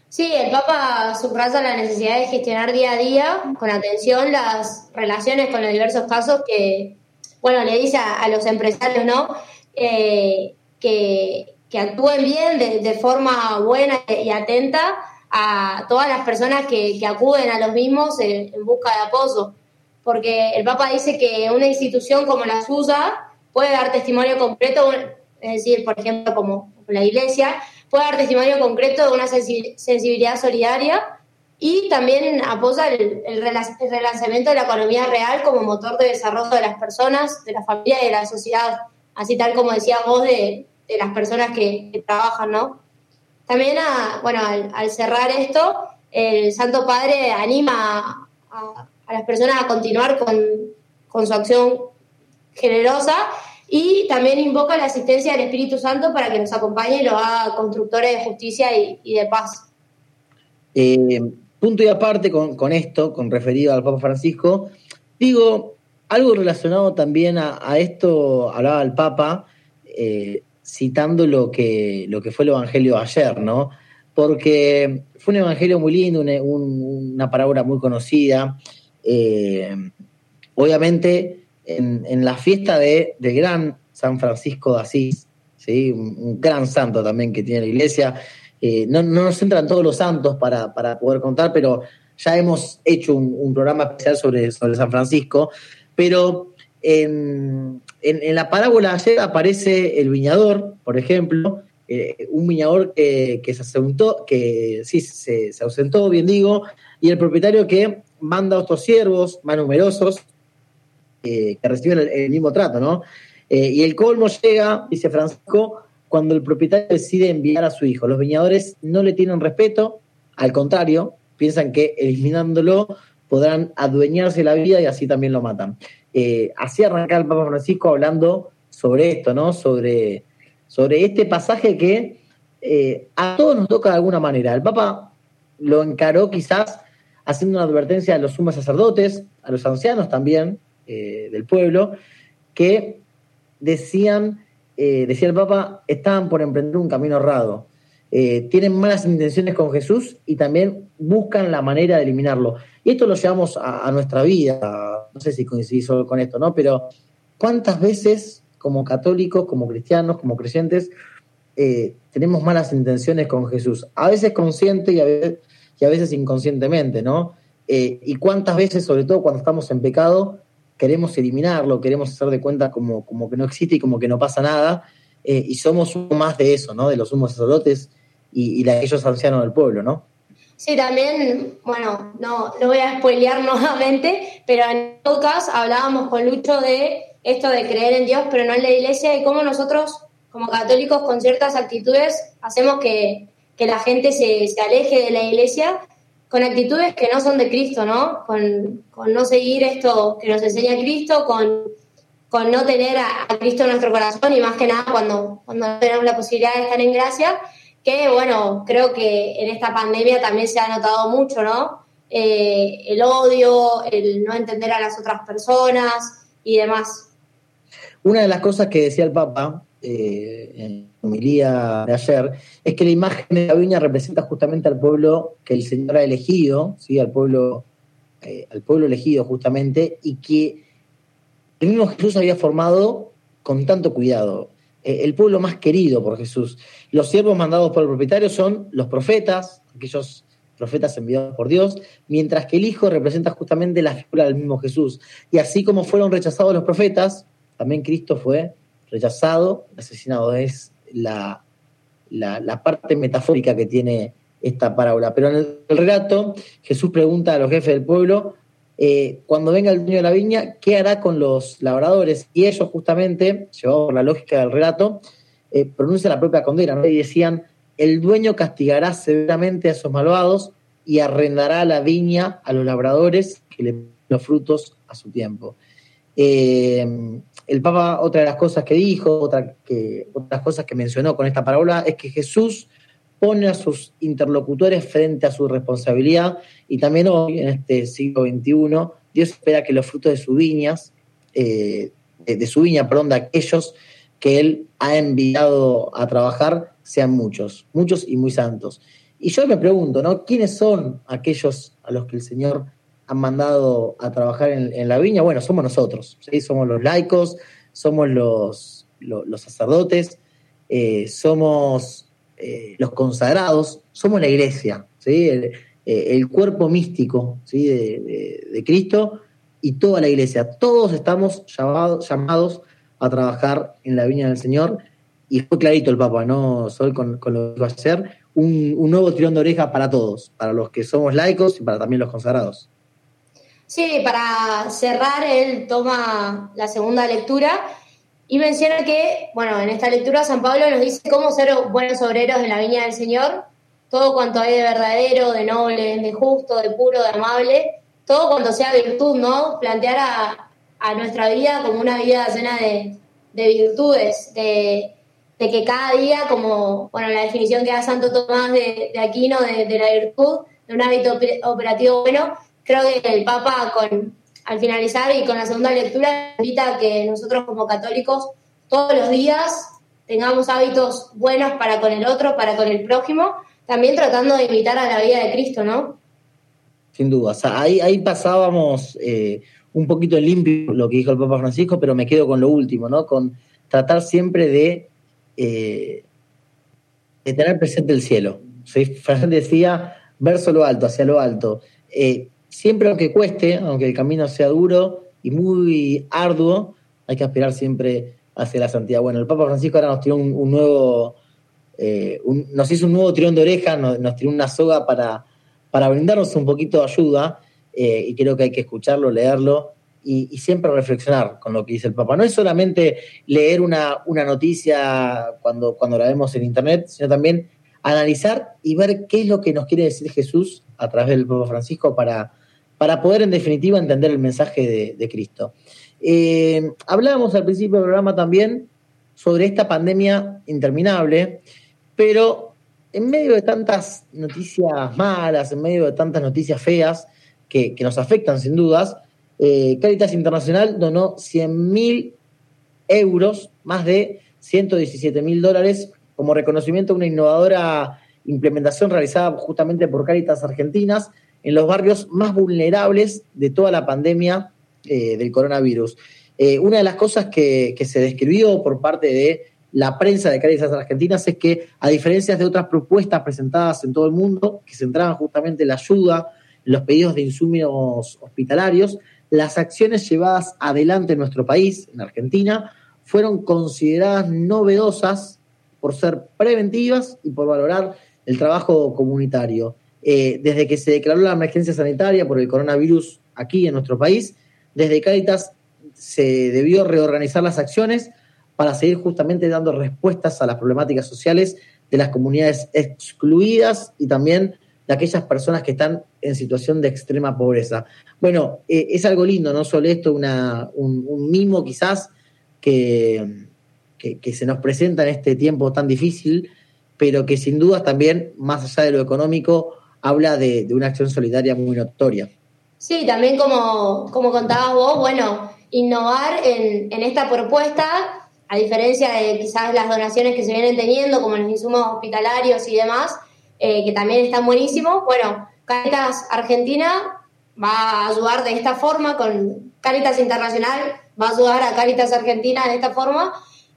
Sí, el Papa subraya la necesidad de gestionar día a día con atención las relaciones con los diversos casos que, bueno, le dice a, los empresarios, ¿no? Eh, que, actúen bien de, forma buena y atenta a todas las personas que, acuden a los mismos en, busca de apoyo. Porque el Papa dice que una institución como la suya puede dar testimonio completo, es decir, por ejemplo, como la Iglesia, puede dar testimonio concreto de una sensibilidad solidaria y también apoya el, el, relanzamiento de la economía real como motor de desarrollo de las personas, de la familia y de la sociedad, así tal como decía vos de, las personas que, trabajan, ¿no? También, bueno, al, cerrar esto, el Santo Padre anima a, las personas a continuar con, con su acción generosa y también invoca la asistencia del Espíritu Santo para que nos acompañe y lo haga constructores de justicia y, de paz. Eh, punto y aparte con, esto, con referido al Papa Francisco, digo, algo relacionado también a, esto, hablaba el Papa, eh, citando lo que, lo que fue el Evangelio ayer, ¿no? Porque fue un Evangelio muy lindo, una, una parábola muy conocida. Eh, obviamente en, la fiesta de, del gran San Francisco de Asís, ¿sí? un, gran santo también que tiene la iglesia. Eh, no, nos entran todos los santos para, poder contar, pero ya hemos hecho un, programa especial sobre, sobre San Francisco. Pero en, la parábola ayer aparece el viñador, por ejemplo, eh, un viñador que, se ausentó, que sí, se, se, ausentó, bien digo, y el propietario que manda a otros siervos más numerosos que reciben el, mismo trato, ¿no? Eh, y el colmo llega, dice Francisco, cuando el propietario decide enviar a su hijo. Los viñadores no le tienen respeto, al contrario, piensan que eliminándolo podrán adueñarse la vida y así también lo matan. Eh, así arranca el Papa Francisco hablando sobre esto, ¿no? Sobre, sobre este pasaje que eh, a todos nos toca de alguna manera. El Papa lo encaró quizás haciendo una advertencia a los sumos sacerdotes, a los ancianos también, eh, del pueblo, que decían, eh, decía el Papa, estaban por emprender un camino errado. Eh, tienen malas intenciones con Jesús y también buscan la manera de eliminarlo. Y esto lo llevamos a, nuestra vida, no sé si coincidís con esto, ¿no? Pero ¿cuántas veces como católicos, como cristianos, como creyentes, tenemos malas intenciones con Jesús? A veces consciente y a veces, y a veces inconscientemente, ¿no? y cuántas veces, sobre todo cuando estamos en pecado, queremos eliminarlo, queremos hacer de cuenta como, como que no existe y como que no pasa nada, eh, y somos uno más de eso, ¿no? De los sumos sacerdotes y, de aquellos ancianos del pueblo, ¿no? Sí, también, bueno, no, no voy a spoilear nuevamente, pero en podcast hablábamos con Lucho de esto de creer en Dios, pero no en la iglesia, y cómo nosotros, como católicos, con ciertas actitudes, hacemos que, que la gente se, se aleje de la iglesia con actitudes que no son de Cristo, ¿no? Con, no seguir esto que nos enseña Cristo, con, con no tener a, Cristo en nuestro corazón y más que nada cuando, cuando tenemos la posibilidad de estar en gracia, que bueno, creo que en esta pandemia también se ha notado mucho, ¿no? Eh, el odio, el no entender a las otras personas y demás. Una de las cosas que decía el Papa eh, en homilía de ayer, es que la imagen de la viña representa justamente al pueblo que el Señor ha elegido, ¿sí? al, pueblo, eh, al pueblo elegido justamente, y que el mismo Jesús había formado con tanto cuidado. Eh, el pueblo más querido por Jesús. Los siervos mandados por el propietario son los profetas, aquellos profetas enviados por Dios, mientras que el Hijo representa justamente la figura del mismo Jesús. Y así como fueron rechazados los profetas, también Cristo fue rechazado, asesinado. Es la, la, parte metafórica que tiene esta parábola. Pero en el, relato, Jesús pregunta a los jefes del pueblo, eh, cuando venga el dueño de la viña, ¿qué hará con los labradores? Y ellos justamente, llevados por la lógica del relato, eh, pronuncian la propia condena, y decían, el dueño castigará severamente a esos malvados y arrendará la viña a los labradores que le los frutos a su tiempo. Eh, el Papa, otra de las cosas que dijo, otra otras cosas que mencionó con esta parábola, es que Jesús pone a sus interlocutores frente a su responsabilidad y también hoy, en este siglo XXI, Dios espera que los frutos de sus viñas, eh, de, su viña, perdón, de aquellos que Él ha enviado a trabajar, sean muchos, muchos y muy santos. Y yo me pregunto, ¿no? ¿Quiénes son aquellos a los que el Señor ha mandado a trabajar en, la viña? Bueno, somos nosotros, ¿sí? Somos los laicos, somos los, los, sacerdotes, eh, somos eh, los consagrados, somos la iglesia, ¿sí? el, eh, cuerpo místico ¿sí? de, Cristo y toda la iglesia. Todos estamos llamados a trabajar en la viña del Señor. Y fue clarito el Papa, ¿no? Sol con, lo que va a hacer. Un, un, nuevo tirón de oreja para todos, para los que somos laicos y para también los consagrados. Sí, para cerrar, él toma la segunda lectura y menciona que, bueno, en esta lectura San Pablo nos dice cómo ser buenos obreros en la viña del Señor, todo cuanto hay de verdadero, de noble, de justo, de puro, de amable, todo cuanto sea virtud, ¿no? Plantear a, nuestra vida como una vida llena de, virtudes, de, que cada día, como, bueno, la definición que da Santo Tomás de, Aquino de, de la virtud, de un hábito operativo bueno, creo que el Papa con al finalizar y con la segunda lectura, invita a que nosotros como católicos todos los días tengamos hábitos buenos para con el otro, para con el prójimo, también tratando de imitar a la vida de Cristo, ¿no? Sin duda. ahí, ahí pasábamos eh, un poquito en limpio lo que dijo el Papa Francisco, pero me quedo con lo último, ¿no? Con tratar siempre de, eh, tener presente el cielo. ¿sí? decía, verso lo alto, hacia lo alto. Eh, siempre aunque cueste, aunque el camino sea duro y muy arduo, hay que aspirar siempre hacia la santidad. Bueno, el Papa Francisco ahora nos tiró un, nuevo, eh, nos hizo un nuevo tirón de oreja, nos, tiró una soga para, para brindarnos un poquito de ayuda eh, y creo que hay que escucharlo, leerlo y, siempre reflexionar con lo que dice el Papa. No es solamente leer una, una noticia cuando, cuando la vemos en Internet, sino también analizar y ver qué es lo que nos quiere decir Jesús a través del Papa Francisco para, para poder en definitiva entender el mensaje de, Cristo. Eh, hablábamos al principio del programa también sobre esta pandemia interminable, pero en medio de tantas noticias malas, en medio de tantas noticias feas que, nos afectan sin dudas, eh, Caritas Internacional donó 100 mil euros, más de 117 mil dólares, como reconocimiento a una innovadora implementación realizada justamente por Caritas Argentinas en los barrios más vulnerables de toda la pandemia eh, del coronavirus. Eh, una de las cosas que, se describió por parte de la prensa de Caritas Argentinas es que, a diferencia de otras propuestas presentadas en todo el mundo, que centraban justamente la ayuda, en los pedidos de insumos hospitalarios, las acciones llevadas adelante en nuestro país, en Argentina, fueron consideradas novedosas por ser preventivas y por valorar el trabajo comunitario. Eh, desde que se declaró la emergencia sanitaria por el coronavirus aquí en nuestro país, desde Cáritas se debió reorganizar las acciones para seguir justamente dando respuestas a las problemáticas sociales de las comunidades excluidas y también de aquellas personas que están en situación de extrema pobreza. Bueno, eh, es algo lindo, no solo esto, un, mimo quizás que, que, se nos presenta en este tiempo tan difícil, pero que sin dudas también, más allá de lo económico, habla de, una acción solidaria muy notoria. Sí, también como, como contabas vos, bueno, innovar en, esta propuesta, a diferencia de quizás las donaciones que se vienen teniendo, como los insumos hospitalarios y demás, eh, que también están buenísimos, bueno, Caritas Argentina va a ayudar de esta forma, con Caritas Internacional va a ayudar a Caritas Argentina de esta forma,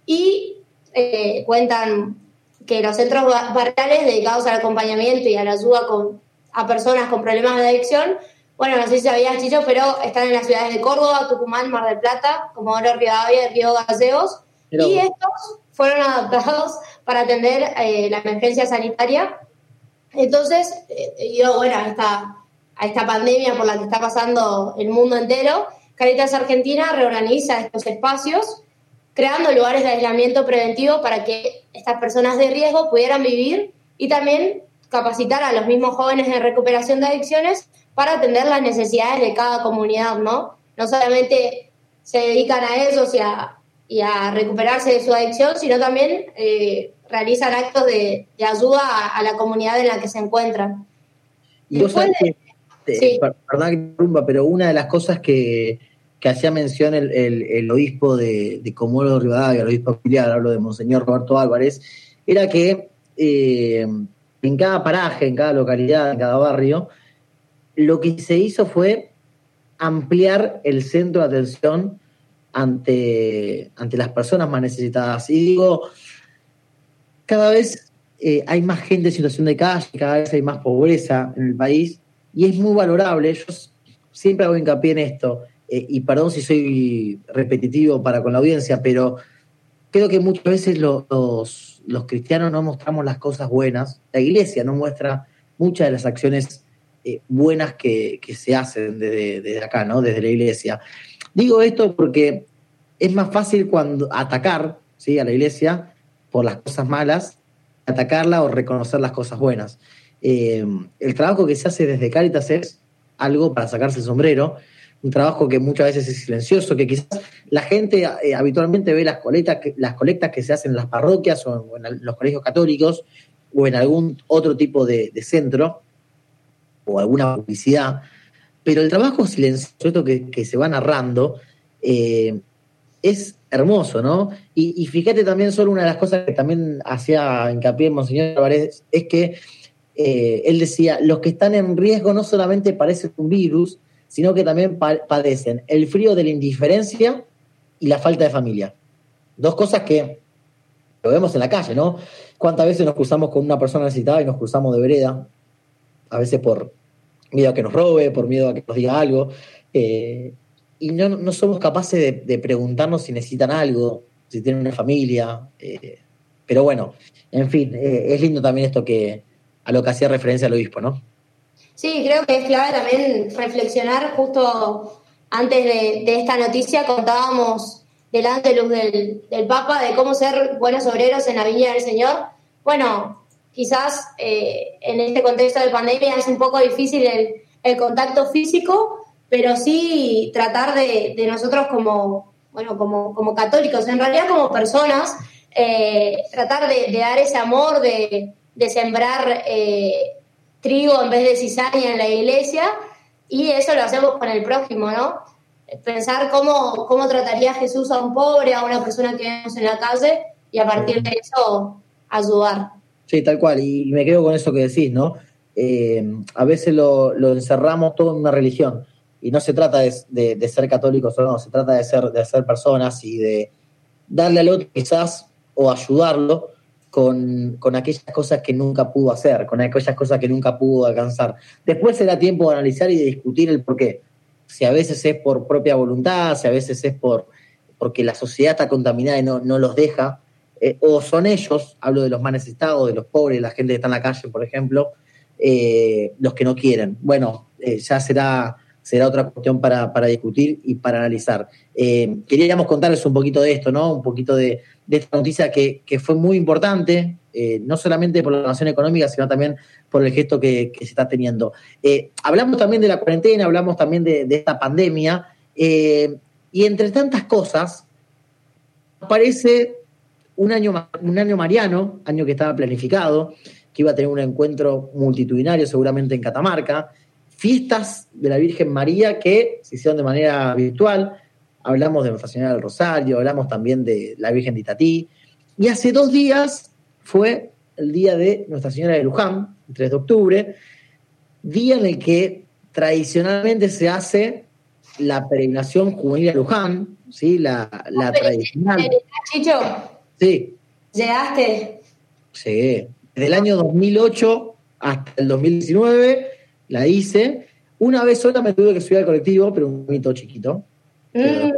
y eh, cuentan que los centros barriales dedicados al acompañamiento y a la ayuda con, a personas con problemas de adicción, bueno, no sé si sabías, Chicho, pero están en las ciudades de Córdoba, Tucumán, Mar del Plata, como ahora Rivadavia y Río Gallegos, y estos fueron adaptados para atender eh, la emergencia sanitaria. Entonces, eh, bueno, a esta, a esta pandemia por la que está pasando el mundo entero, Caritas Argentina reorganiza estos espacios creando lugares de aislamiento preventivo para que estas personas de riesgo pudieran vivir y también capacitar a los mismos jóvenes en recuperación de adicciones para atender las necesidades de cada comunidad, ¿no? No solamente se dedican a eso y a, recuperarse de su adicción, sino también eh, realizan actos de, ayuda a, la comunidad en la que se encuentran. Y vos sabés que, eh, perdón que pero una de las cosas que, hacía mención el, obispo de, de Rivadavia, el obispo auxiliar, hablo de Monseñor Roberto Álvarez, era que eh, en cada paraje, en cada localidad, en cada barrio, lo que se hizo fue ampliar el centro de atención ante, ante las personas más necesitadas. Y digo, cada vez eh, hay más gente en situación de calle, cada vez hay más pobreza en el país y es muy valorable. Yo siempre hago hincapié en esto, eh, y perdón si soy repetitivo para con la audiencia, pero creo que muchas veces los, los, cristianos no mostramos las cosas buenas, la iglesia no muestra muchas de las acciones eh, buenas que, se hacen desde, acá, ¿no? Desde la iglesia. Digo esto porque es más fácil cuando atacar ¿sí? a la iglesia por las cosas malas, atacarla o reconocer las cosas buenas. Eh, el trabajo que se hace desde Cáritas es algo para sacarse el sombrero, un trabajo que muchas veces es silencioso, que quizás la gente eh, habitualmente ve las colectas, las colectas que se hacen en las parroquias o en, los colegios católicos o en algún otro tipo de centro, o alguna publicidad, pero el trabajo silencioso que, que se va narrando eh, es hermoso, ¿no? Y, fíjate también, solo una de las cosas que también hacía hincapié Monseñor Álvarez es que eh, él decía, los que están en riesgo no solamente padecen un virus, sino que también padecen el frío de la indiferencia y la falta de familia. Dos cosas que lo vemos en la calle, ¿no? ¿Cuántas veces nos cruzamos con una persona necesitada y nos cruzamos de vereda? A veces por, miedo a que nos robe, por miedo a que nos diga algo. Eh, y no, somos capaces de, preguntarnos si necesitan algo, si tienen una familia. Eh, pero bueno, en fin, eh, es lindo también esto que a lo que hacía referencia el obispo, ¿no? Sí, creo que es clave también reflexionar justo antes de, esta noticia contábamos delante de luz del, del, Papa de cómo ser buenos obreros en la Viña del Señor. Bueno, quizás eh, en este contexto de pandemia es un poco difícil el, contacto físico, pero sí tratar de, nosotros como, bueno, como, como, católicos, en realidad como personas, eh, tratar de, dar ese amor, de, sembrar eh, trigo en vez de cizaña en la iglesia, y eso lo hacemos con el prójimo, ¿no? Pensar cómo, cómo trataría Jesús a un pobre, a una persona que vemos en la calle, y a partir de eso ayudar. Sí, tal cual. Y me quedo con eso que decís, ¿no? Eh, a veces lo, encerramos todo en una religión. Y no se trata de, ser católicos o se trata de ser, de ser personas y de darle al otro quizás o ayudarlo con, aquellas cosas que nunca pudo hacer, con aquellas cosas que nunca pudo alcanzar. Después será tiempo de analizar y de discutir el por qué. Si a veces es por propia voluntad, si a veces es por porque la sociedad está contaminada y no, no los deja, eh, o son ellos, hablo de los más necesitados, de los pobres, la gente que está en la calle, por ejemplo, eh, los que no quieren. Bueno, eh, ya será, será otra cuestión para, discutir y para analizar. queríamos contarles un poquito de esto, ¿no? Un poquito de, esta noticia que, fue muy importante, no solamente por la nación económica, sino también por el gesto que, se está teniendo. hablamos también de la cuarentena, hablamos también de, de esta pandemia, y entre tantas cosas, aparece un año, un año mariano, año que estaba planificado, que iba a tener un encuentro multitudinario seguramente en Catamarca, fiestas de la Virgen María que se hicieron de manera virtual, hablamos de Nuestra Señora del Rosario, hablamos también de la Virgen de Itatí, y hace dos días fue el día de Nuestra Señora de Luján, el 3 de octubre, día en el que tradicionalmente se hace la peregrinación juvenil a Luján, ¿sí? la, la tradicional. Chicho, Sí. ¿Llegaste? Sí. Desde el año 2008 hasta el 2019 la hice. Una vez sola me tuve que subir al colectivo, pero un mito chiquito. Mm.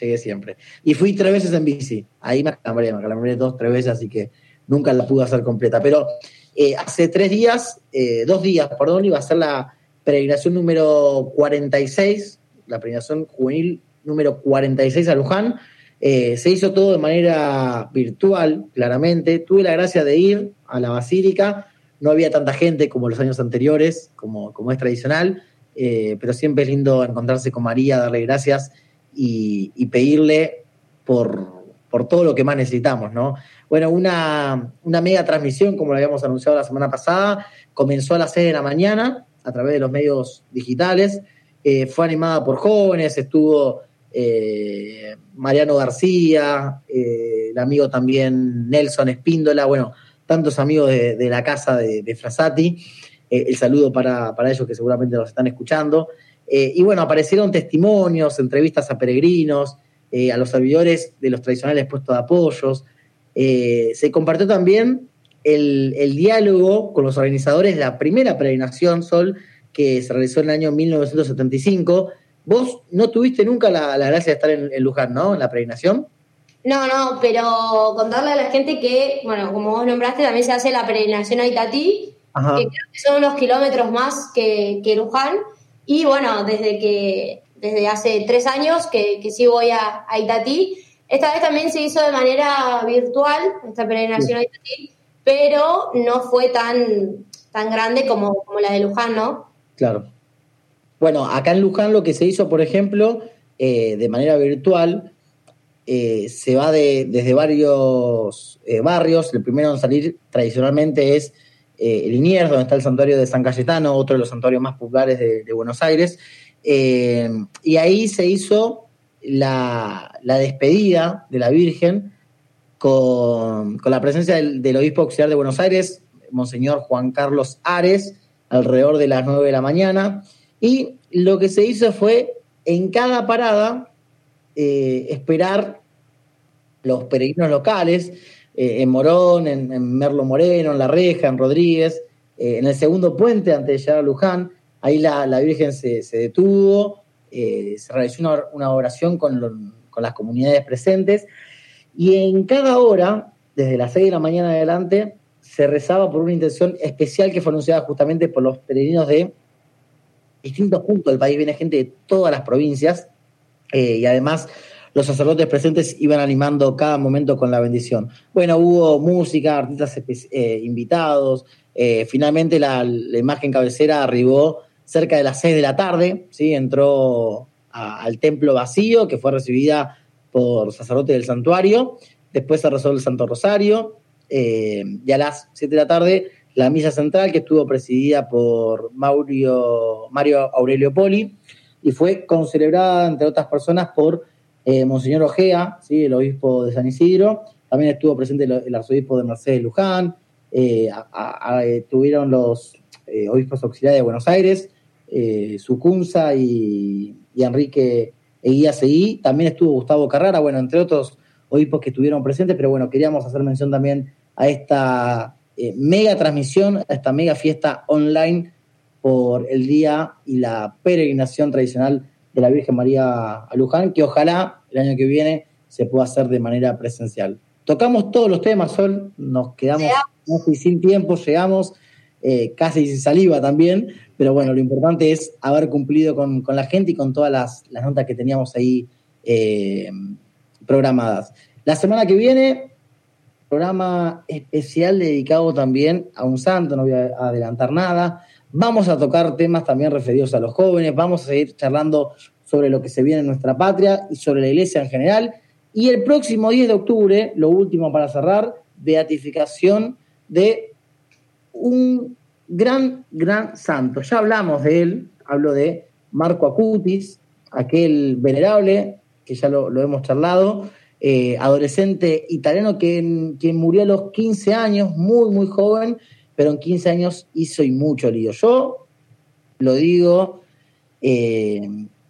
Llegué siempre. Y fui tres veces en bici. Ahí me acalambré, me acalambré dos, tres veces, así que nunca la pude hacer completa. Pero eh, hace tres días, eh, dos días, perdón, iba a ser la peregrinación número 46, la peregrinación juvenil número 46 a Luján, eh, se hizo todo de manera virtual, claramente. Tuve la gracia de ir a la basílica, no había tanta gente como los años anteriores, como, es tradicional. eh, pero siempre es lindo encontrarse con María, darle gracias y, pedirle por, por, todo lo que más necesitamos, ¿no? Bueno, una, una mega transmisión, como lo habíamos anunciado la semana pasada, comenzó a las 6 de la mañana a través de los medios digitales, eh, fue animada por jóvenes, estuvo eh, Mariano García, el amigo también Nelson Espíndola, bueno, tantos amigos de, la casa de, de Frasati. Eh, el saludo para, ellos que seguramente nos están escuchando. Eh, y bueno, aparecieron testimonios, entrevistas a peregrinos, eh, a los servidores de los tradicionales puestos de apoyos. se compartió también el, diálogo con los organizadores de la primera peregrinación Sol que se realizó en el año 1975. Vos no tuviste nunca la, gracia de estar en, en, Luján, ¿no? En la peregrinación. No, no, pero contarle a la gente que, bueno, como vos nombraste, también se hace la peregrinación a Itatí, que creo que son unos kilómetros más que, que Luján. Y bueno, desde que desde hace tres años que, que sí voy a, Itatí. Esta vez también se hizo de manera virtual, esta peregrinación a Itatí, pero no fue tan, tan grande como, como la de Luján, ¿no? Claro. Bueno, acá en Luján lo que se hizo, por ejemplo, eh, de manera virtual, eh, se va de, desde varios eh, barrios. El primero en salir tradicionalmente es eh, Liniers, donde está el santuario de San Cayetano, otro de los santuarios más populares de, Buenos Aires. Y ahí se hizo la, despedida de la Virgen con, la presencia del, obispo auxiliar de Buenos Aires, Monseñor Juan Carlos Ares, alrededor de las 9 de la mañana. Y lo que se hizo fue en cada parada eh, esperar los peregrinos locales eh, en Morón, en, Merlo Moreno, en La Reja, en Rodríguez, eh, en el segundo puente antes de llegar a Luján, ahí la, Virgen se, detuvo, eh, se realizó una, oración con, las comunidades presentes y en cada hora, desde las 6 de la mañana adelante, se rezaba por una intención especial que fue anunciada justamente por los peregrinos de distintos puntos del país, viene gente de todas las provincias y además los sacerdotes presentes iban animando cada momento con la bendición. Bueno, hubo música, artistas eh, invitados, eh, finalmente la, imagen cabecera arribó cerca de las 6 de la tarde, ¿sí? entró al templo vacío, que fue recibida por sacerdotes del santuario, después se rezó el Santo Rosario, eh, y a las 7 de la tarde la misa central, que estuvo presidida por Mario, Mario Aurelio Poli, y fue concelebrada, entre otras personas, por eh, Monseñor Ojea, ¿sí? el obispo de San Isidro, también estuvo presente el, arzobispo de Mercedes Luján, eh, tuvieron los eh, obispos auxiliares de Buenos Aires, Sucunza y, y, Enrique Eguía Seguí, también estuvo Gustavo Carrara, bueno, entre otros obispos que estuvieron presentes, pero bueno, queríamos hacer mención también a esta mega transmisión, a esta mega fiesta online por el día y la peregrinación tradicional de la Virgen María a Luján, que ojalá el año que viene se pueda hacer de manera presencial. Tocamos todos los temas, Sol, nos quedamos sin tiempo, llegamos eh, casi sin saliva también, pero bueno, lo importante es haber cumplido con, la gente y con todas las, notas que teníamos ahí eh, programadas. La semana que viene, programa especial dedicado también a un santo, no voy a adelantar nada, Vamos a tocar temas también referidos a los jóvenes, vamos a seguir charlando sobre lo que se viene en nuestra patria y sobre la iglesia en general. Y el próximo 10 de octubre, lo último para cerrar, beatificación de un gran, gran santo. Ya hablamos de él, hablo de Marco Acutis, aquel venerable, que ya lo, hemos charlado, eh, adolescente italiano que, quien murió a los 15 años, muy, muy joven, pero en 15 años hizo y mucho lío. Yo lo digo, eh,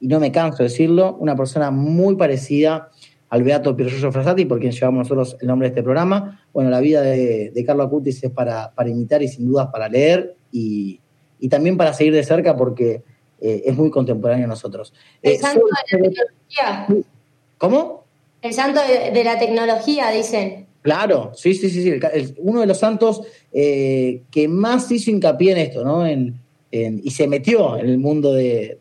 y no me canso de decirlo, una persona muy parecida al Beato Piergiorgio Frassati, por quien llevamos nosotros el nombre de este programa. Bueno, la vida de, de Carlo Acutis es para, para, imitar y sin dudas para leer y, también para seguir de cerca porque eh, es muy contemporáneo a nosotros. El eh, santo de la tecnología. ¿Cómo? El santo de la tecnología, dicen. Claro, sí, sí, sí, sí. uno de los santos eh, que más hizo hincapié en esto, ¿no? En, y se metió en el mundo de,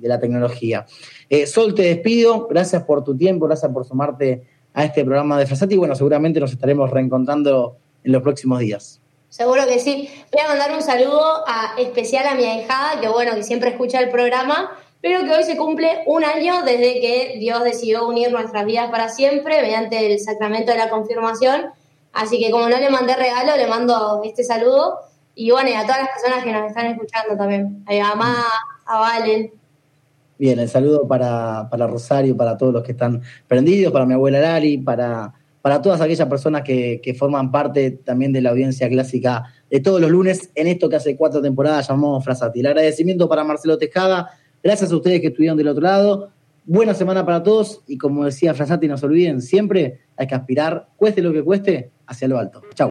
la tecnología. Eh, Sol, te despido. Gracias por tu tiempo, gracias por sumarte a este programa de Frasati. Bueno, seguramente nos estaremos reencontrando en los próximos días. Seguro que sí. Voy a mandar un saludo especial a mi ahijada, que bueno, que siempre escucha el programa, pero que hoy se cumple un año desde que Dios decidió unir nuestras vidas para siempre mediante el sacramento de la confirmación. Así que como no le mandé regalo, le mando este saludo. Y bueno, a todas las personas que nos están escuchando también. A mi mamá, a Valen. Bien, el saludo para, para Rosario, para todos los que están prendidos, para mi abuela Lali, para para todas aquellas personas que, forman parte también de la audiencia clásica de todos los lunes en esto que hace cuatro temporadas llamamos Frasati. El agradecimiento para Marcelo Tejada, gracias a ustedes que estuvieron del otro lado. Buena semana para todos y como decía Frasati, no se olviden, siempre hay que aspirar, cueste lo que cueste, hacia lo alto. Chao.